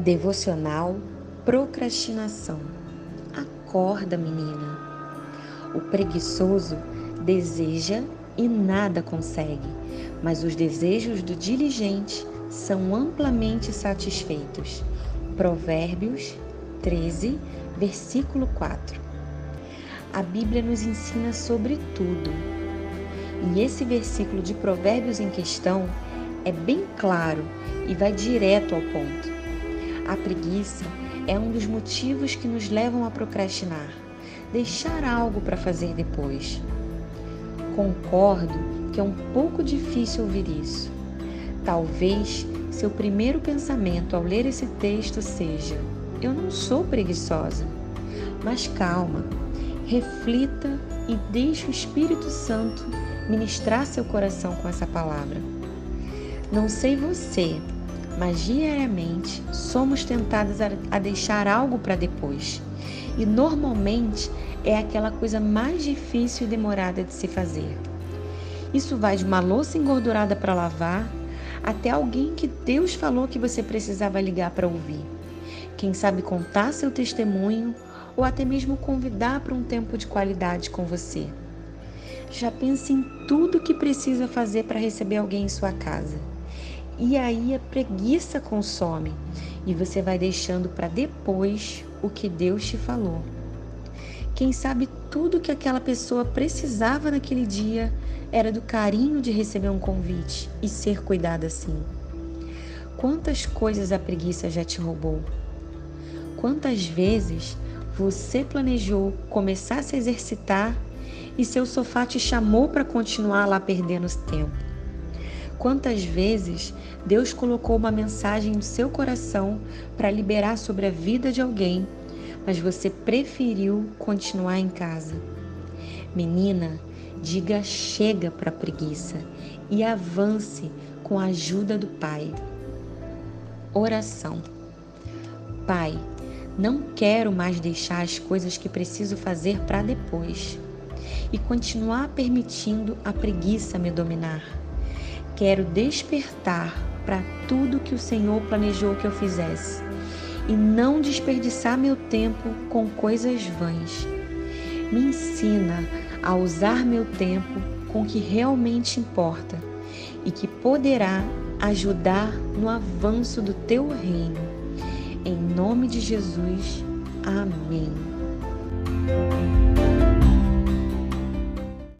Devocional Procrastinação. Acorda, menina. O preguiçoso deseja e nada consegue, mas os desejos do diligente são amplamente satisfeitos. Provérbios 13, versículo 4. A Bíblia nos ensina sobre tudo. E esse versículo de Provérbios em questão é bem claro e vai direto ao ponto. A preguiça é um dos motivos que nos levam a procrastinar, deixar algo para fazer depois. Concordo que é um pouco difícil ouvir isso. Talvez seu primeiro pensamento ao ler esse texto seja: eu não sou preguiçosa. Mas calma, reflita e deixe o Espírito Santo ministrar seu coração com essa palavra. Não sei você, mas diariamente somos tentadas a deixar algo para depois. E normalmente é aquela coisa mais difícil e demorada de se fazer. Isso vai de uma louça engordurada para lavar até alguém que Deus falou que você precisava ligar para ouvir. Quem sabe contar seu testemunho ou até mesmo convidar para um tempo de qualidade com você. Já pense em tudo que precisa fazer para receber alguém em sua casa. E aí a preguiça consome e você vai deixando para depois o que Deus te falou. Quem sabe tudo que aquela pessoa precisava naquele dia era do carinho de receber um convite e ser cuidada assim. Quantas coisas a preguiça já te roubou? Quantas vezes você planejou começar a se exercitar e seu sofá te chamou para continuar lá perdendo tempo? Quantas vezes Deus colocou uma mensagem no seu coração para liberar sobre a vida de alguém, mas você preferiu continuar em casa? Menina, diga chega para a preguiça e avance com a ajuda do Pai. Oração. Pai, não quero mais deixar as coisas que preciso fazer para depois e continuar permitindo a preguiça me dominar. Quero despertar para tudo que o Senhor planejou que eu fizesse e não desperdiçar meu tempo com coisas vãs. Me ensina a usar meu tempo com o que realmente importa e que poderá ajudar no avanço do teu reino. Em nome de Jesus, amém.